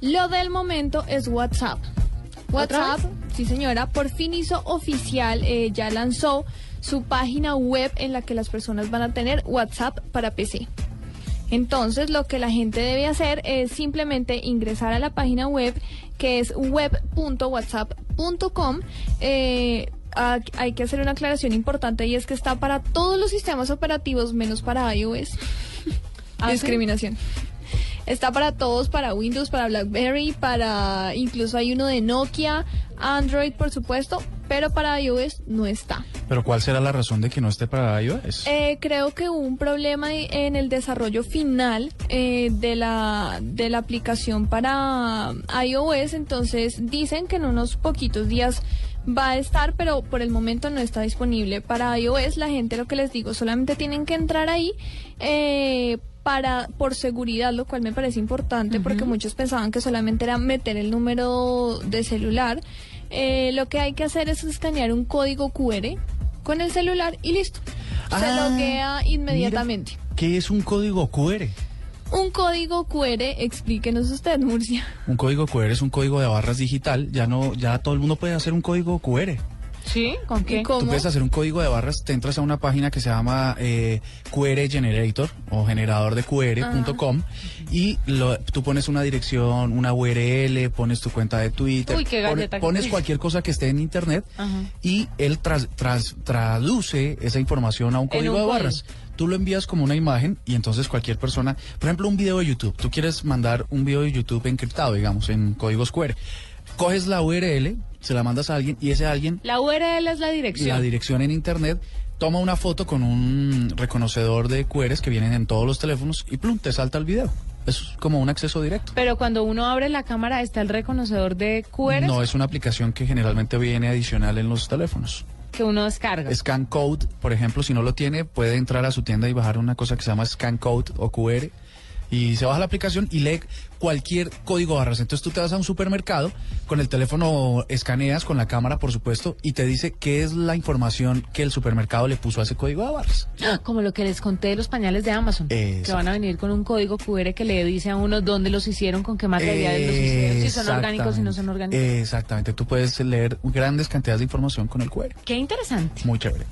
Lo del momento es WhatsApp. WhatsApp, sí señora, por fin hizo oficial, eh, ya lanzó su página web en la que las personas van a tener WhatsApp para PC. Entonces, lo que la gente debe hacer es simplemente ingresar a la página web que es web.whatsapp.com. Eh, hay que hacer una aclaración importante y es que está para todos los sistemas operativos menos para iOS. ¿Ah? Discriminación. Está para todos, para Windows, para BlackBerry, para incluso hay uno de Nokia, Android por supuesto, pero para iOS no está. Pero ¿cuál será la razón de que no esté para iOS? Eh, creo que hubo un problema en el desarrollo final eh, de, la, de la aplicación para iOS, entonces dicen que en unos poquitos días va a estar, pero por el momento no está disponible para iOS. La gente, lo que les digo, solamente tienen que entrar ahí. Eh, para por seguridad, lo cual me parece importante porque muchos pensaban que solamente era meter el número de celular. Eh, lo que hay que hacer es escanear un código QR con el celular y listo. Se Ah, loguea inmediatamente. ¿Qué es un código QR? Un código QR, explíquenos usted, Murcia. Un código QR es un código de barras digital. Ya no, ya todo el mundo puede hacer un código QR. ¿Sí? ¿Con qué? Tú puedes hacer un código de barras, te entras a una página que se llama eh, QR Generator o generador de QR.com y lo- tú pones una dirección, una URL, pones tu cuenta de Twitter, Uy, qué pone- galleta que pones cualquier cosa que esté en internet Ajá. y él tras- tras- traduce esa información a un código un de código. barras. Tú lo envías como una imagen y entonces cualquier persona, por ejemplo, un video de YouTube, tú quieres mandar un video de YouTube encriptado, digamos, en códigos QR. Coges la URL, se la mandas a alguien y ese alguien La URL es la dirección. la dirección en internet, toma una foto con un reconocedor de QRs que vienen en todos los teléfonos y plum, te salta el video. Es como un acceso directo. Pero cuando uno abre la cámara está el reconocedor de QR No es una aplicación que generalmente viene adicional en los teléfonos. que uno descarga. Scan Code, por ejemplo, si no lo tiene, puede entrar a su tienda y bajar una cosa que se llama Scan Code o QR. Y se baja la aplicación y lee cualquier código de barras. Entonces tú te vas a un supermercado, con el teléfono escaneas, con la cámara por supuesto, y te dice qué es la información que el supermercado le puso a ese código de barras. Ah, Como lo que les conté de los pañales de Amazon. Que van a venir con un código QR que le dice a uno dónde los hicieron, con qué materiales los hicieron, si son orgánicos, si no son orgánicos. Exactamente, tú puedes leer grandes cantidades de información con el QR. Qué interesante. Muy chévere.